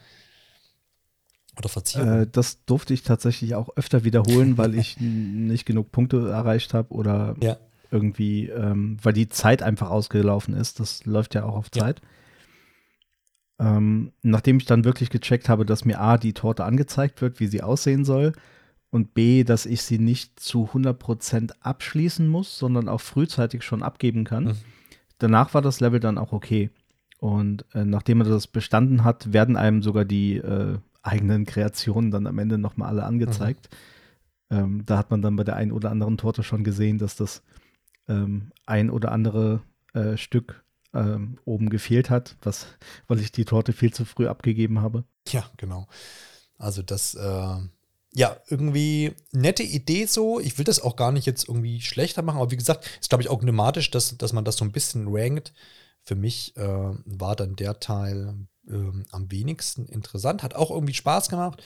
Oder Verzierung? Äh, das durfte ich tatsächlich auch öfter wiederholen, weil ich <laughs> nicht genug Punkte erreicht habe oder ja. irgendwie, ähm, weil die Zeit einfach ausgelaufen ist. Das läuft ja auch auf Zeit. Ja. Ähm, nachdem ich dann wirklich gecheckt habe, dass mir A, die Torte angezeigt wird, wie sie aussehen soll, und B, dass ich sie nicht zu 100% abschließen muss, sondern auch frühzeitig schon abgeben kann. Mhm. Danach war das Level dann auch okay. Und äh, nachdem er das bestanden hat, werden einem sogar die äh, eigenen Kreationen dann am Ende nochmal alle angezeigt. Mhm. Ähm, da hat man dann bei der einen oder anderen Torte schon gesehen, dass das ähm, ein oder andere äh, Stück ähm, oben gefehlt hat, was, weil ich die Torte viel zu früh abgegeben habe. Ja, genau. Also das, äh, ja, irgendwie nette Idee so. Ich will das auch gar nicht jetzt irgendwie schlechter machen, aber wie gesagt, ist glaube ich auch pneumatisch, dass, dass man das so ein bisschen rankt. Für mich äh, war dann der Teil ähm, am wenigsten interessant. Hat auch irgendwie Spaß gemacht.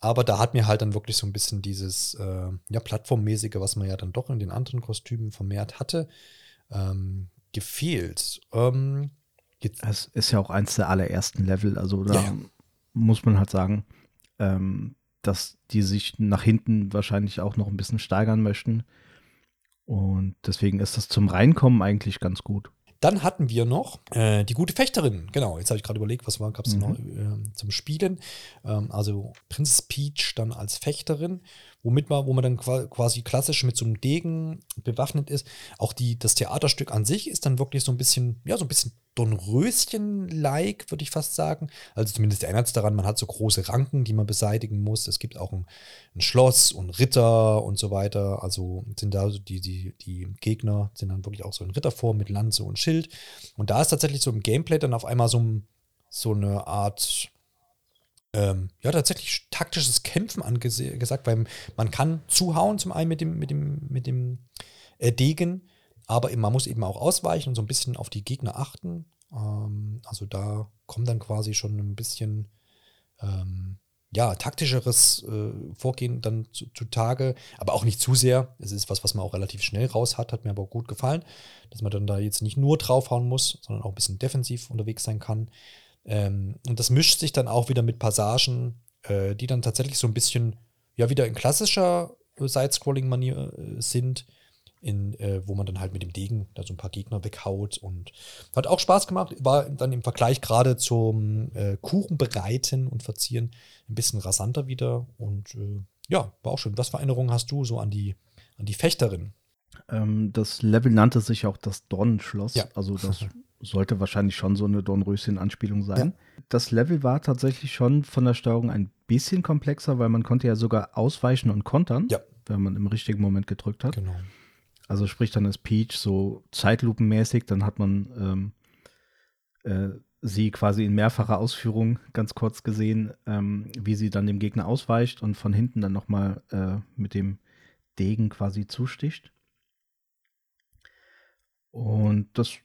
Aber da hat mir halt dann wirklich so ein bisschen dieses äh, ja, Plattformmäßige, was man ja dann doch in den anderen Kostümen vermehrt hatte, ähm, gefehlt. Ähm, es ist ja auch eins der allerersten Level, also da ja. muss man halt sagen, ähm, dass die sich nach hinten wahrscheinlich auch noch ein bisschen steigern möchten. Und deswegen ist das zum Reinkommen eigentlich ganz gut. Dann hatten wir noch äh, die gute Fechterin. Genau, jetzt habe ich gerade überlegt, was gab es mhm. noch äh, zum Spielen. Ähm, also Prinzess Peach dann als Fechterin, womit man, wo man dann quasi klassisch mit so einem Degen bewaffnet ist. Auch die, das Theaterstück an sich ist dann wirklich so ein bisschen, ja, so ein bisschen Dornröschen-like, würde ich fast sagen. Also zumindest erinnert es daran, man hat so große Ranken, die man beseitigen muss. Es gibt auch ein, ein Schloss und Ritter und so weiter. Also sind da so die, die, die Gegner sind dann wirklich auch so in Ritterform mit Lanze und Schild. Und da ist tatsächlich so im Gameplay dann auf einmal so, so eine Art ähm, ja, tatsächlich taktisches Kämpfen angesagt, weil man kann zuhauen zum einen mit dem, mit dem, mit dem äh, Degen aber man muss eben auch ausweichen und so ein bisschen auf die Gegner achten. Ähm, also da kommt dann quasi schon ein bisschen ähm, ja, taktischeres äh, Vorgehen dann zutage, zu aber auch nicht zu sehr. Es ist was, was man auch relativ schnell raus hat, hat mir aber auch gut gefallen, dass man dann da jetzt nicht nur draufhauen muss, sondern auch ein bisschen defensiv unterwegs sein kann. Ähm, und das mischt sich dann auch wieder mit Passagen, äh, die dann tatsächlich so ein bisschen, ja, wieder in klassischer Side-Scrolling-Manier äh, sind in, äh, wo man dann halt mit dem Degen da so ein paar Gegner weghaut und hat auch Spaß gemacht. War dann im Vergleich gerade zum äh, Kuchen bereiten und verzieren ein bisschen rasanter wieder und äh, ja, war auch schön. Was für Erinnerungen hast du so an die, an die Fechterin? Ähm, das Level nannte sich auch das Dornenschloss. Ja. Also das <laughs> sollte wahrscheinlich schon so eine Dornröschen-Anspielung sein. Ja. Das Level war tatsächlich schon von der Steuerung ein bisschen komplexer, weil man konnte ja sogar ausweichen und kontern, ja. wenn man im richtigen Moment gedrückt hat. Genau. Also sprich, dann ist Peach so zeitlupenmäßig, dann hat man ähm, äh, sie quasi in mehrfacher Ausführung ganz kurz gesehen, ähm, wie sie dann dem Gegner ausweicht und von hinten dann nochmal äh, mit dem Degen quasi zusticht. Und das,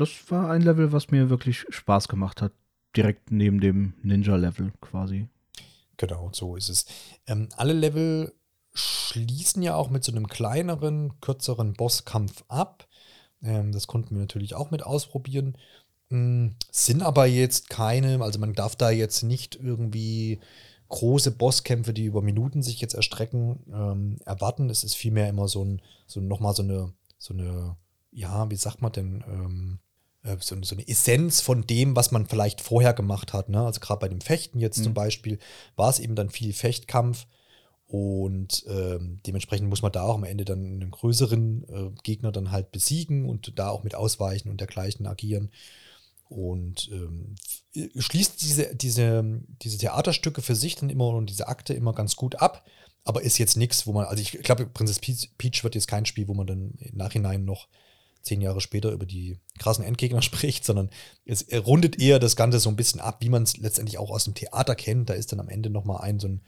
das war ein Level, was mir wirklich Spaß gemacht hat. Direkt neben dem Ninja-Level quasi. Genau, so ist es. Ähm, alle Level schließen ja auch mit so einem kleineren, kürzeren Bosskampf ab. Ähm, das konnten wir natürlich auch mit ausprobieren. Ähm, sind aber jetzt keine, also man darf da jetzt nicht irgendwie große Bosskämpfe, die über Minuten sich jetzt erstrecken, ähm, erwarten. Es ist vielmehr immer so ein, so nochmal so eine, so eine, ja, wie sagt man denn, ähm, äh, so, so, eine Essenz von dem, was man vielleicht vorher gemacht hat. Ne? Also gerade bei dem Fechten jetzt mhm. zum Beispiel war es eben dann viel Fechtkampf und ähm, dementsprechend muss man da auch am Ende dann einen größeren äh, Gegner dann halt besiegen und da auch mit ausweichen und dergleichen agieren. Und ähm, schließt diese, diese, diese Theaterstücke für sich dann immer und diese Akte immer ganz gut ab, aber ist jetzt nichts, wo man, also ich glaube, Prinzess Peach wird jetzt kein Spiel, wo man dann im Nachhinein noch zehn Jahre später über die krassen Endgegner <laughs> spricht, sondern es rundet eher das Ganze so ein bisschen ab, wie man es letztendlich auch aus dem Theater kennt. Da ist dann am Ende nochmal ein so ein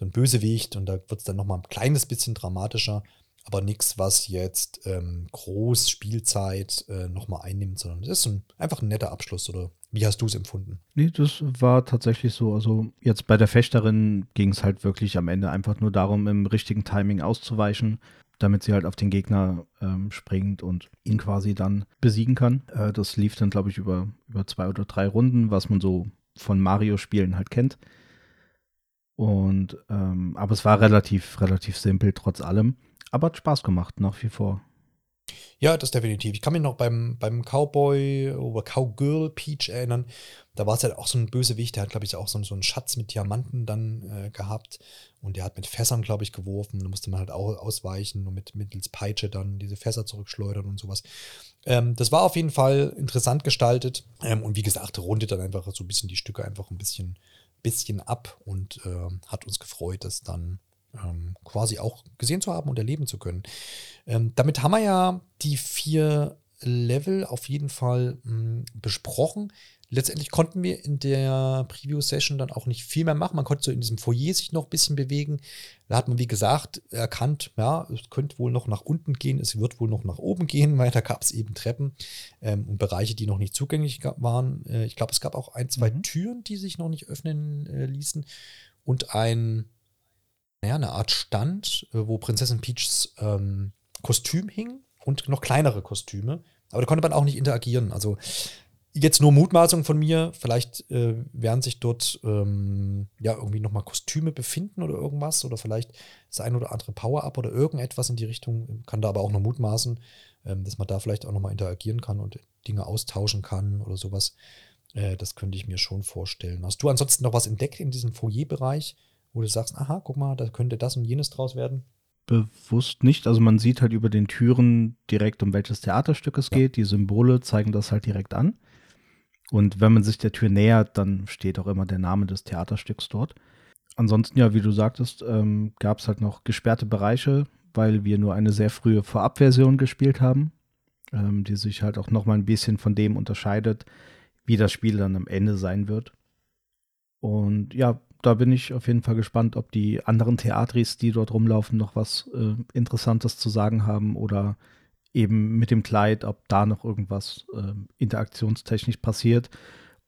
so ein Bösewicht und da wird es dann nochmal ein kleines bisschen dramatischer. aber nichts, was jetzt ähm, groß Spielzeit äh, nochmal einnimmt, sondern es ist ein, einfach ein netter Abschluss. Oder wie hast du es empfunden? Nee, das war tatsächlich so. Also jetzt bei der Fechterin ging es halt wirklich am Ende einfach nur darum, im richtigen Timing auszuweichen, damit sie halt auf den Gegner ähm, springt und ihn quasi dann besiegen kann. Äh, das lief dann, glaube ich, über, über zwei oder drei Runden, was man so von Mario-Spielen halt kennt. Und ähm, aber es war relativ, relativ simpel trotz allem. Aber hat Spaß gemacht, nach wie vor. Ja, das definitiv. Ich kann mich noch beim, beim Cowboy oder Cowgirl Peach erinnern. Da war es halt auch so ein Bösewicht, der hat, glaube ich, auch so, so einen Schatz mit Diamanten dann äh, gehabt. Und der hat mit Fässern, glaube ich, geworfen. Da musste man halt auch ausweichen und mit mittels Peitsche dann diese Fässer zurückschleudern und sowas. Ähm, das war auf jeden Fall interessant gestaltet. Ähm, und wie gesagt, rundet dann einfach so ein bisschen die Stücke einfach ein bisschen bisschen ab und äh, hat uns gefreut, das dann ähm, quasi auch gesehen zu haben und erleben zu können. Ähm, damit haben wir ja die vier Level auf jeden Fall mh, hm, besprochen letztendlich konnten wir in der Preview-Session dann auch nicht viel mehr machen. Man konnte so in diesem Foyer sich noch ein bisschen bewegen. Da hat man, wie gesagt, erkannt, ja, es könnte wohl noch nach unten gehen, es wird wohl noch nach oben gehen, <laughs> weil da gab es eben Treppen ähm, und Bereiche, die noch nicht zugänglich waren. Äh, ich glaube, es gab auch ein, zwei mhm. Türen, die sich noch nicht öffnen äh, ließen und ein, naja, eine Art Stand, äh, wo Prinzessin Peachs ähm, Kostüm hing und noch kleinere Kostüme. Aber da konnte man auch nicht interagieren. Also Jetzt nur Mutmaßung von mir. Vielleicht äh, werden sich dort ähm, ja irgendwie nochmal Kostüme befinden oder irgendwas. Oder vielleicht das ein oder andere Power-Up oder irgendetwas in die Richtung. Kann da aber auch noch mutmaßen, ähm, dass man da vielleicht auch nochmal interagieren kann und Dinge austauschen kann oder sowas. Äh, das könnte ich mir schon vorstellen. Hast du ansonsten noch was entdeckt in diesem Foyer-Bereich, wo du sagst, aha, guck mal, da könnte das und jenes draus werden? bewusst nicht. Also man sieht halt über den Türen direkt, um welches Theaterstück es ja. geht. Die Symbole zeigen das halt direkt an. Und wenn man sich der Tür nähert, dann steht auch immer der Name des Theaterstücks dort. Ansonsten, ja, wie du sagtest, ähm, gab es halt noch gesperrte Bereiche, weil wir nur eine sehr frühe Vorabversion gespielt haben, ähm, die sich halt auch noch mal ein bisschen von dem unterscheidet, wie das Spiel dann am Ende sein wird. Und ja, da bin ich auf jeden Fall gespannt, ob die anderen Theatris, die dort rumlaufen, noch was äh, Interessantes zu sagen haben oder eben mit dem Kleid, ob da noch irgendwas äh, interaktionstechnisch passiert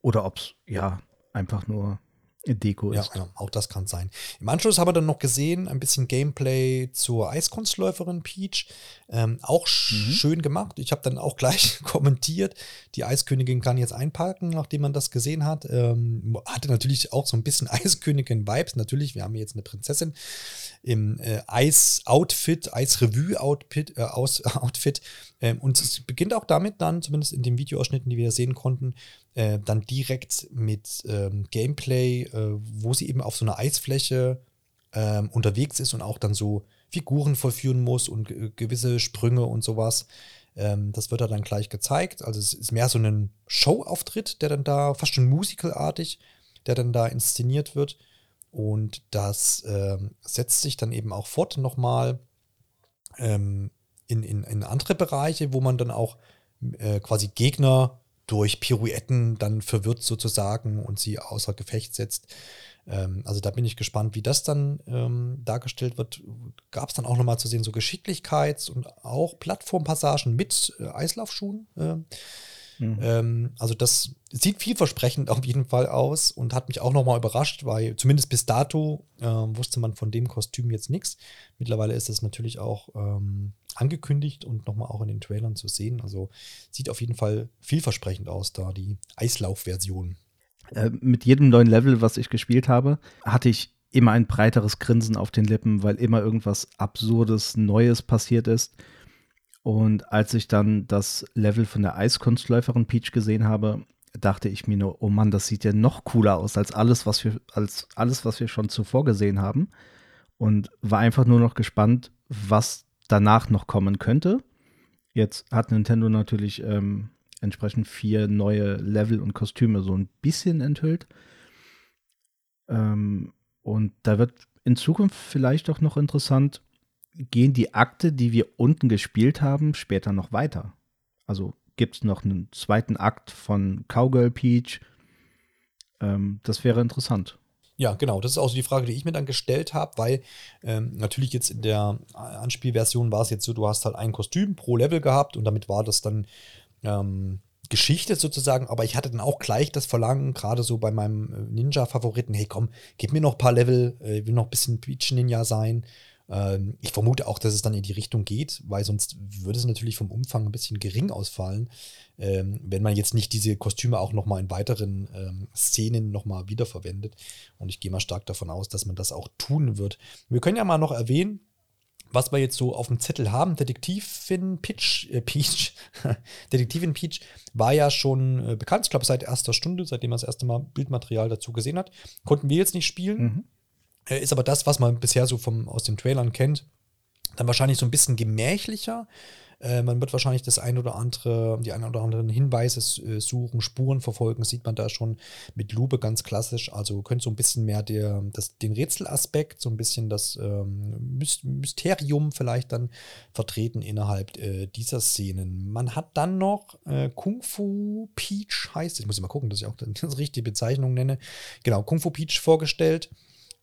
oder ob es ja einfach nur Deko ist. Ja, ja, auch das kann sein. Im Anschluss haben wir dann noch gesehen, ein bisschen Gameplay zur Eiskunstläuferin Peach. Ähm, auch mhm. schön gemacht. Ich habe dann auch gleich <laughs> kommentiert, die Eiskönigin kann jetzt einparken, nachdem man das gesehen hat. Ähm, hatte natürlich auch so ein bisschen <laughs> Eiskönigin-Vibes. Natürlich, wir haben jetzt eine Prinzessin im äh, Eis-Outfit, Eis-Revue-Outfit. Äh, <laughs> Outfit. Ähm, und es beginnt auch damit dann, zumindest in den Videoausschnitten, die wir sehen konnten, äh, dann direkt mit ähm, Gameplay, äh, wo sie eben auf so einer Eisfläche ähm, unterwegs ist und auch dann so Figuren vollführen muss und gewisse Sprünge und sowas. Ähm, das wird dann gleich gezeigt. Also es ist mehr so ein Showauftritt, der dann da, fast schon musicalartig, der dann da inszeniert wird. Und das ähm, setzt sich dann eben auch fort nochmal ähm, in, in, in andere Bereiche, wo man dann auch äh, quasi Gegner durch Pirouetten dann verwirrt sozusagen und sie außer Gefecht setzt. Ähm, also da bin ich gespannt, wie das dann ähm, dargestellt wird. Gab es dann auch nochmal zu sehen, so Geschicklichkeits- und auch Plattformpassagen mit äh, Eislaufschuhen. Äh, mhm. ähm, also das sieht vielversprechend auf jeden Fall aus und hat mich auch nochmal überrascht, weil zumindest bis dato äh, wusste man von dem Kostüm jetzt nichts. Mittlerweile ist es natürlich auch ähm, angekündigt und nochmal auch in den Trailern zu sehen. Also sieht auf jeden Fall vielversprechend aus, da die Eislauf-Version. Äh, mit jedem neuen Level, was ich gespielt habe, hatte ich immer ein breiteres Grinsen auf den Lippen, weil immer irgendwas Absurdes, Neues passiert ist. Und als ich dann das Level von der Eiskunstläuferin Peach gesehen habe, dachte ich mir nur, oh Mann, das sieht ja noch cooler aus als alles, was wir, als alles, was wir schon zuvor gesehen haben. Und war einfach nur noch gespannt, was danach noch kommen könnte. Jetzt hat Nintendo natürlich ähm, entsprechend vier neue Level und Kostüme so ein bisschen enthüllt. Ähm, und da wird in Zukunft vielleicht auch noch interessant, gehen die Akte, die wir unten gespielt haben, später noch weiter? Also gibt es noch einen zweiten Akt von Cowgirl Peach? Ähm, das wäre interessant. Ja, genau. Das ist auch so die Frage, die ich mir dann gestellt habe, weil ähm, natürlich jetzt in der Anspielversion war es jetzt so, du hast halt ein Kostüm pro Level gehabt und damit war das dann ähm, Geschichte sozusagen, aber ich hatte dann auch gleich das Verlangen, gerade so bei meinem äh, Ninja-Favoriten, hey komm, gib mir noch ein paar Level, äh, ich will noch ein bisschen Peach-Ninja sein. Ähm, ich vermute auch, dass es dann in die Richtung geht, weil sonst würde es natürlich vom Umfang ein bisschen gering ausfallen, ähm, wenn man jetzt nicht diese Kostüme auch nochmal in weiteren ähm, Szenen nochmal wiederverwendet. Und ich gehe mal stark davon aus, dass man das auch tun wird. Wir können ja mal noch erwähnen, was wir jetzt so auf dem Zettel haben, Detektivin Peach, äh, Peach, <laughs> Detektivin Peach war ja schon äh, bekannt, ich glaube seit erster Stunde, seitdem man das erste Mal Bildmaterial dazu gesehen hat. Konnten wir jetzt nicht spielen. Mhm. Äh, ist aber das, was man bisher so vom, aus den Trailern kennt, dann wahrscheinlich so ein bisschen gemächlicher. Äh, man wird wahrscheinlich das ein oder andere, die ein oder anderen Hinweise äh, suchen, Spuren verfolgen, sieht man da schon mit Lupe ganz klassisch. Also könnte so ein bisschen mehr der, das, den Rätselaspekt, so ein bisschen das ähm, Mysterium vielleicht dann vertreten innerhalb äh, dieser Szenen. Man hat dann noch äh, Kung Fu Peach heißt, ich muss mal gucken, dass ich auch <laughs> die richtige Bezeichnung nenne. Genau, Kung Fu Peach vorgestellt.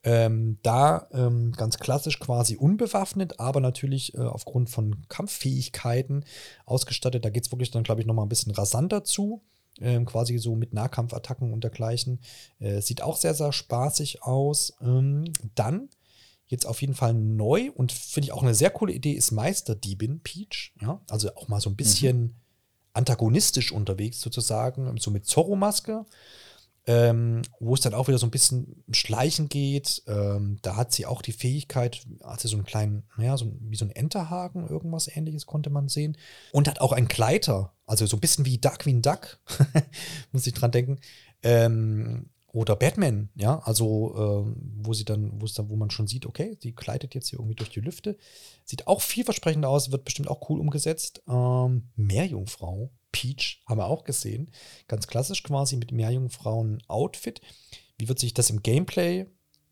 Ähm, da ähm, ganz klassisch quasi unbewaffnet, aber natürlich äh, aufgrund von Kampffähigkeiten ausgestattet. Da geht es wirklich dann, glaube ich, nochmal ein bisschen rasanter zu. Ähm, quasi so mit Nahkampfattacken und dergleichen. Äh, sieht auch sehr, sehr spaßig aus. Ähm, dann jetzt auf jeden Fall neu und finde ich auch eine sehr coole Idee ist Meisterdiebin Peach. Ja? Also auch mal so ein bisschen mhm. antagonistisch unterwegs sozusagen, so mit Zorro-Maske ähm, wo es dann auch wieder so ein bisschen Schleichen geht. Ähm, da hat sie auch die Fähigkeit, hat sie so einen kleinen, naja, so wie so ein Enterhaken, irgendwas ähnliches konnte man sehen. Und hat auch einen Gleiter, also so ein bisschen wie Darkwing Duck, <laughs> muss ich dran denken. Ähm, oder Batman, ja, also äh, wo sie dann, wo es dann, wo man schon sieht, okay, sie gleitet jetzt hier irgendwie durch die Lüfte. Sieht auch vielversprechend aus, wird bestimmt auch cool umgesetzt. Ähm, Meerjungfrau, Peach, haben wir auch gesehen. Ganz klassisch quasi mit Meerjungfrauen-Outfit. Wie wird sich das im Gameplay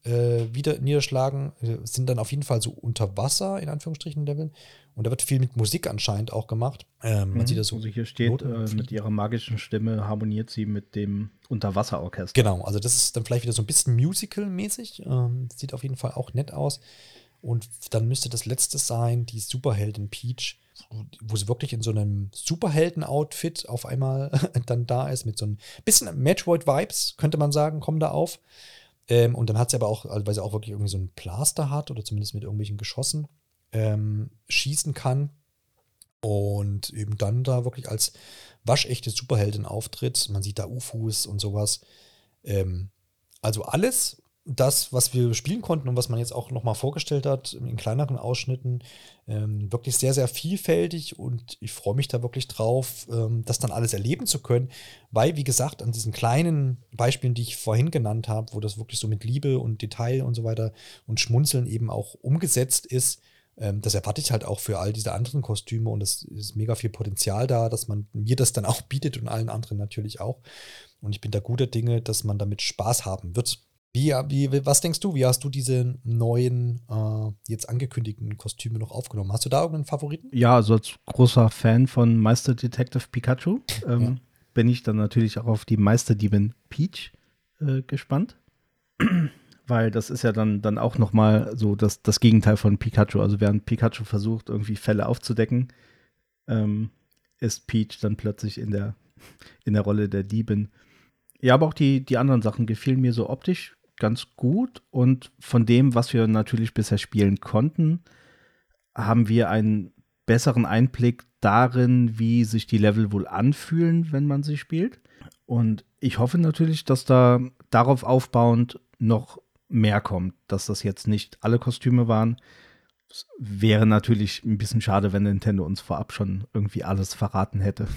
äh, wieder niederschlagen? Äh, sind dann auf jeden Fall so unter Wasser, in Anführungsstrichen, Leveln. Und da wird viel mit Musik anscheinend auch gemacht. Ähm, man mhm, sieht das so. Also hier steht, äh, mit ihrer magischen Stimme harmoniert sie mit dem Unterwasserorchester. Genau, also das ist dann vielleicht wieder so ein bisschen musical-mäßig. Ähm, sieht auf jeden Fall auch nett aus. Und dann müsste das letzte sein, die Superheldin Peach, wo sie wirklich in so einem Superhelden-Outfit auf einmal <laughs> dann da ist, mit so ein bisschen Metroid-Vibes, könnte man sagen, kommen da auf. Ähm, und dann hat sie aber auch, weil sie auch wirklich irgendwie so einen Plaster hat oder zumindest mit irgendwelchen Geschossen ähm, schießen kann. Und eben dann da wirklich als waschechte Superheldin auftritt. Man sieht da UFOs und sowas. Ähm, also alles, das, was wir spielen konnten und was man jetzt auch nochmal vorgestellt hat, in kleineren Ausschnitten, ähm, wirklich sehr, sehr vielfältig und ich freue mich da wirklich drauf, ähm, das dann alles erleben zu können, weil, wie gesagt, an diesen kleinen Beispielen, die ich vorhin genannt habe, wo das wirklich so mit Liebe und Detail und so weiter und Schmunzeln eben auch umgesetzt ist, ähm, das erwarte ich halt auch für all diese anderen Kostüme und es ist mega viel Potenzial da, dass man mir das dann <laughs> auch bietet und allen anderen natürlich auch. Und ich bin da guter Dinge, dass man damit Spaß haben wird. Wie, wie, was denkst du, wie hast du diese neuen, äh, jetzt angekündigten Kostüme noch aufgenommen? Hast du da irgendeinen Favoriten? Ja, also als großer Fan von Meister Detective Pikachu ähm, ja. bin ich dann natürlich auch auf die Meisterdiebin Peach äh, gespannt. <clears throat> Weil das ist ja dann, dann auch noch mal so das, das Gegenteil von Pikachu. Also während Pikachu versucht, irgendwie Fälle aufzudecken, ähm, ist Peach dann plötzlich in der, <laughs> in der Rolle der Diebin. Ja, aber auch die, die anderen Sachen gefielen mir so optisch ganz gut. Und von dem, was wir natürlich bisher spielen konnten, haben wir einen besseren Einblick darin, wie sich die Level wohl anfühlen, wenn man sie spielt. Und ich hoffe natürlich, dass da darauf aufbauend noch mehr kommt, dass das jetzt nicht alle Kostüme waren. Es wäre natürlich ein bisschen schade, wenn Nintendo uns vorab schon irgendwie alles verraten hätte.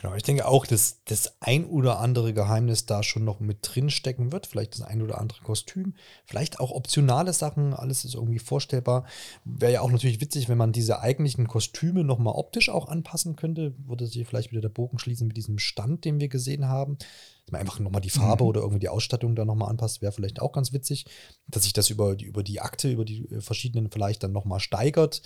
Genau, ich denke auch, dass das ein oder andere Geheimnis da schon noch mit drin stecken wird. Vielleicht das ein oder andere Kostüm, vielleicht auch optionale Sachen, alles ist irgendwie vorstellbar. Wäre ja auch natürlich witzig, wenn man diese eigentlichen Kostüme nochmal optisch auch anpassen könnte. Würde sich vielleicht wieder der Bogen schließen mit diesem Stand, den wir gesehen haben dass man einfach nochmal die Farbe mhm. oder irgendwie die Ausstattung da nochmal anpasst, wäre vielleicht auch ganz witzig, dass sich das über die, über die Akte, über die äh, verschiedenen vielleicht dann nochmal steigert.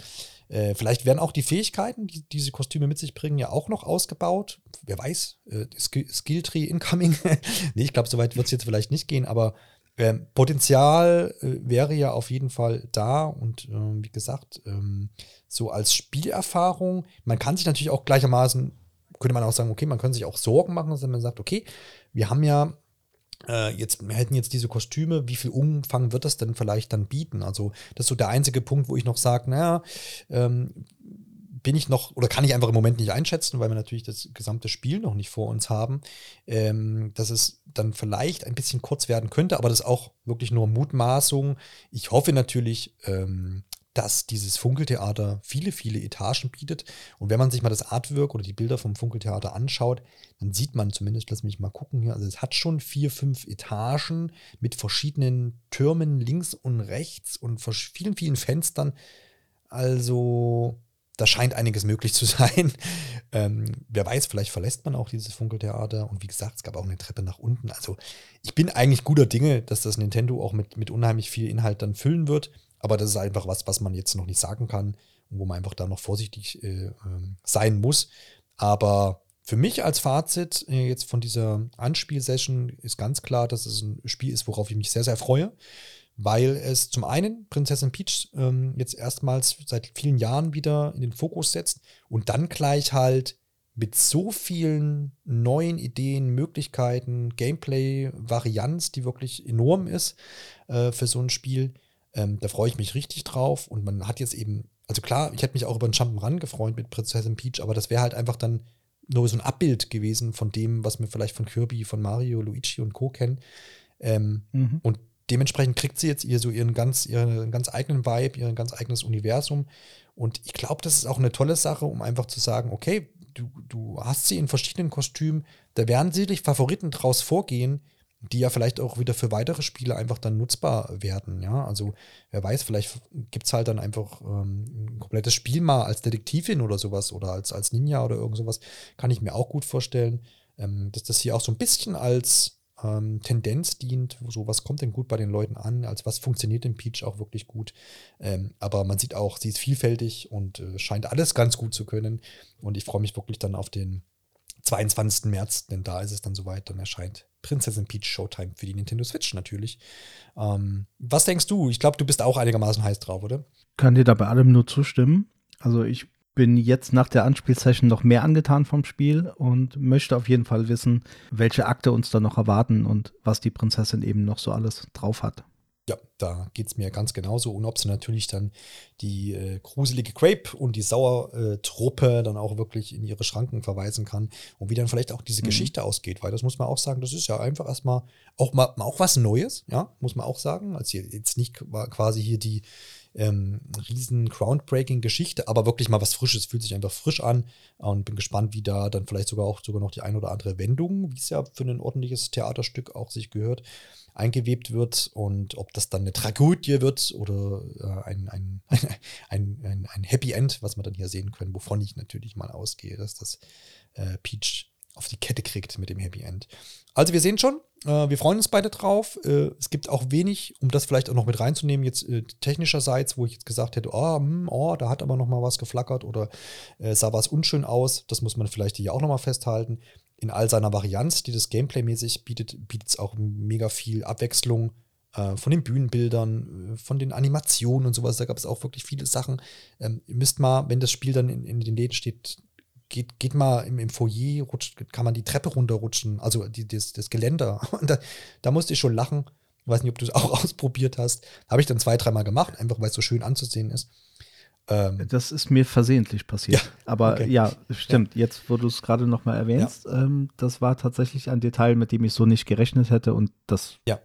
Äh, vielleicht werden auch die Fähigkeiten, die diese Kostüme mit sich bringen, ja auch noch ausgebaut. Wer weiß, äh, Skill, Skilltree incoming. <laughs> nee, ich glaube, so weit wird es jetzt vielleicht nicht gehen, aber Ähm, Potenzial äh, wäre ja auf jeden Fall da und äh, wie gesagt, ähm, so als Spielerfahrung, man kann sich natürlich auch gleichermaßen, könnte man auch sagen, okay, man könnte sich auch Sorgen machen, dass man sagt, okay, wir haben ja jetzt, wir hätten jetzt diese Kostüme, wie viel Umfang wird das denn vielleicht dann bieten? Also, das ist so der einzige Punkt, wo ich noch sage, naja, ähm, bin ich noch oder kann ich einfach im Moment nicht einschätzen, weil wir natürlich das gesamte Spiel noch nicht vor uns haben, ähm, dass es dann vielleicht ein bisschen kurz werden könnte, aber das ist auch wirklich nur Mutmaßung. Ich hoffe natürlich, ähm, dass dieses Funkeltheater viele, viele Etagen bietet. Und wenn man sich mal das Artwork oder die Bilder vom Funkeltheater anschaut, dann sieht man zumindest, lass mich mal gucken hier, also es hat schon vier, fünf Etagen mit verschiedenen Türmen links und rechts und vielen, vielen Fenstern. Also da scheint einiges möglich zu <laughs> sein. Ähm, wer weiß, vielleicht verlässt man auch dieses Funkeltheater. Und wie gesagt, es gab auch eine Treppe nach unten. Also ich bin eigentlich guter Dinge, dass das Nintendo auch mit, mit unheimlich viel Inhalt dann füllen wird. Aber das ist einfach was, was man jetzt noch nicht sagen kann und wo man einfach da noch vorsichtig äh, äh, sein muss. Aber für mich als Fazit äh, jetzt von dieser Anspielsession ist ganz klar, dass es ein Spiel ist, worauf ich mich sehr, sehr freue, weil es zum einen Prinzessin Peach ähm, jetzt erstmals seit vielen Jahren wieder in den Fokus setzt und dann gleich halt mit so vielen neuen Ideen, Möglichkeiten, Gameplay-Varianz, die wirklich enorm ist äh, für so ein Spiel, ähm, da freue ich mich richtig drauf. Und man hat jetzt eben, also klar, ich hätte mich auch über einen Jump'n'Run gefreut mit Prinzessin Peach, aber das wäre halt einfach dann nur so ein Abbild gewesen von dem, was wir vielleicht von Kirby, von Mario, Luigi und Co. kennen. Ähm, mhm. Und dementsprechend kriegt sie jetzt ihr so ihren ganz, ihren ganz eigenen Vibe, ihr ganz eigenes Universum. Und ich glaube, das ist auch eine tolle Sache, um einfach zu sagen, okay, du, du hast sie in verschiedenen Kostümen, da werden sicherlich Favoriten draus vorgehen, die ja vielleicht auch wieder für weitere Spiele einfach dann nutzbar werden. Ja, also wer weiß, vielleicht gibt es halt dann einfach ähm, ein komplettes Spiel mal als Detektivin oder sowas oder als, als Ninja oder irgend sowas. Kann ich mir auch gut vorstellen, ähm, dass das hier auch so ein bisschen als ähm, Tendenz dient, so was kommt denn gut bei den Leuten an, als was funktioniert in Peach auch wirklich gut. Ähm, aber man sieht auch, sie ist vielfältig und äh, scheint alles ganz gut zu können. Und ich freue mich wirklich dann auf den 22. März, denn da ist es dann soweit, dann erscheint Prinzessin Peach Showtime für die Nintendo Switch natürlich. Ähm, was denkst du? Ich glaube, du bist auch einigermaßen heiß drauf, oder? Kann dir da bei allem nur zustimmen. Also ich bin jetzt nach der Anspielsession noch mehr angetan vom Spiel und möchte auf jeden Fall wissen, welche Akte uns da noch erwarten und was die Prinzessin eben noch so alles drauf hat. Ja, da geht es mir ganz genauso. Und ob sie natürlich dann die äh, gruselige Grape und die Sauertruppe dann auch wirklich in ihre Schranken verweisen kann und wie dann vielleicht auch diese mhm. Geschichte ausgeht, weil das muss man auch sagen, das ist ja einfach erstmal auch mal auch was Neues, ja, muss man auch sagen. Also jetzt nicht quasi hier die ähm, riesen groundbreaking Geschichte, aber wirklich mal was Frisches, fühlt sich einfach frisch an und bin gespannt, wie da dann vielleicht sogar auch sogar noch die ein oder andere Wendung, wie es ja für ein ordentliches Theaterstück auch sich gehört, eingewebt wird und ob das dann eine Tragödie wird oder äh, ein, ein, <laughs> ein, ein, ein Happy End, was wir dann hier sehen können, wovon ich natürlich mal ausgehe, dass das äh, Peach auf die Kette kriegt mit dem Happy End. Also wir sehen schon, äh, wir freuen uns beide drauf. Äh, es gibt auch wenig, um das vielleicht auch noch mit reinzunehmen, jetzt äh, technischerseits, wo ich jetzt gesagt hätte, oh, hm, oh, da hat aber noch mal was geflackert oder äh, sah was unschön aus. Das muss man vielleicht hier auch noch mal festhalten in all seiner Varianz, die das Gameplay-mäßig bietet, bietet es auch mega viel Abwechslung äh, von den Bühnenbildern, äh, von den Animationen und sowas. Da gab es auch wirklich viele Sachen. Ähm, ihr müsst mal, wenn das Spiel dann in, in den Läden steht, geht, geht mal im, im Foyer, rutscht, kann man die Treppe runterrutschen, also die, das, das Geländer. <laughs> Da, da musste ich schon lachen. Ich weiß nicht, ob du es auch <laughs> ausprobiert hast. Habe ich dann zwei, dreimal gemacht, einfach weil es so schön anzusehen ist. Ähm, das ist mir versehentlich passiert. Ja, Aber okay. ja, stimmt. Ja. Jetzt, wo du es gerade noch mal erwähnst, ja. ähm, das war tatsächlich ein Detail, mit dem ich so nicht gerechnet hätte und das ja.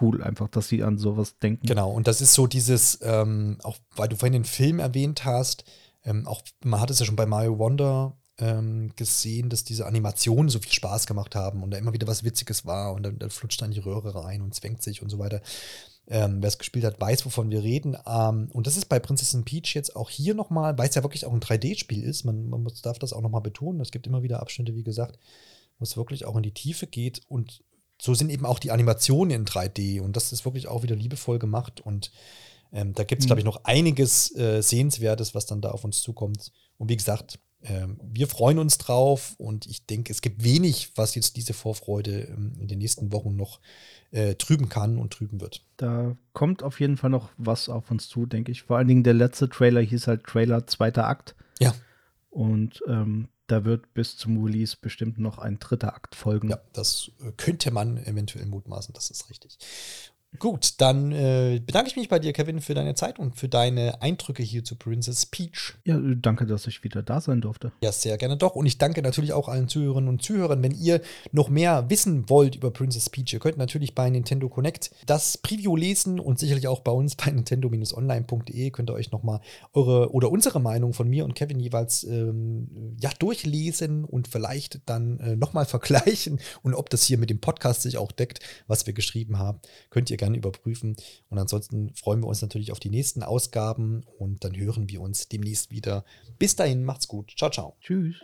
cool einfach, dass sie an sowas denken. Genau, und das ist so dieses, ähm, auch weil du vorhin den Film erwähnt hast, ähm, auch man hat es ja schon bei Mario Wonder ähm, gesehen, dass diese Animationen so viel Spaß gemacht haben und da immer wieder was Witziges war und dann, dann flutscht dann die Röhre rein und zwängt sich und so weiter. Ähm, Wer es gespielt hat, weiß, wovon wir reden. Ähm, und das ist bei Prinzessin Peach jetzt auch hier nochmal, weil es ja wirklich auch ein 3D-Spiel ist. Man, man muss, darf das auch nochmal betonen. Es gibt immer wieder Abschnitte, wie gesagt, wo es wirklich auch in die Tiefe geht. Und so sind eben auch die Animationen in 3D. Und das ist wirklich auch wieder liebevoll gemacht. Und ähm, da gibt es, mhm. glaube ich, noch einiges äh, Sehenswertes, was dann da auf uns zukommt. Und wie gesagt, wir freuen uns drauf und ich denke, es gibt wenig, was jetzt diese Vorfreude ähm, in den nächsten Wochen noch äh, trüben kann und trüben wird. Da kommt auf jeden Fall noch was auf uns zu, denke ich. Vor allen Dingen der letzte Trailer hieß halt Trailer zweiter Akt. Ja. Und ähm, da wird bis zum Release bestimmt noch ein dritter Akt folgen. Ja, das äh, könnte man eventuell mutmaßen, das ist richtig. Gut, dann äh, bedanke ich mich bei dir, Kevin, für deine Zeit und für deine Eindrücke hier zu Princess Peach. Ja, danke, dass ich wieder da sein durfte. Ja, sehr gerne doch. Und ich danke natürlich auch allen Zuhörerinnen und Zuhörern. Wenn ihr noch mehr wissen wollt über Princess Peach, ihr könnt natürlich bei Nintendo Connect das Preview lesen und sicherlich auch bei uns bei nintendo-online.de könnt ihr euch nochmal eure oder unsere Meinung von mir und Kevin jeweils ähm, ja, durchlesen und vielleicht dann äh, nochmal <laughs> vergleichen und ob das hier mit dem Podcast sich auch deckt, was wir geschrieben haben, könnt ihr gerne überprüfen. Und ansonsten freuen wir uns natürlich auf die nächsten Ausgaben und dann hören wir uns demnächst wieder. Bis dahin, macht's gut. Ciao, ciao. Tschüss.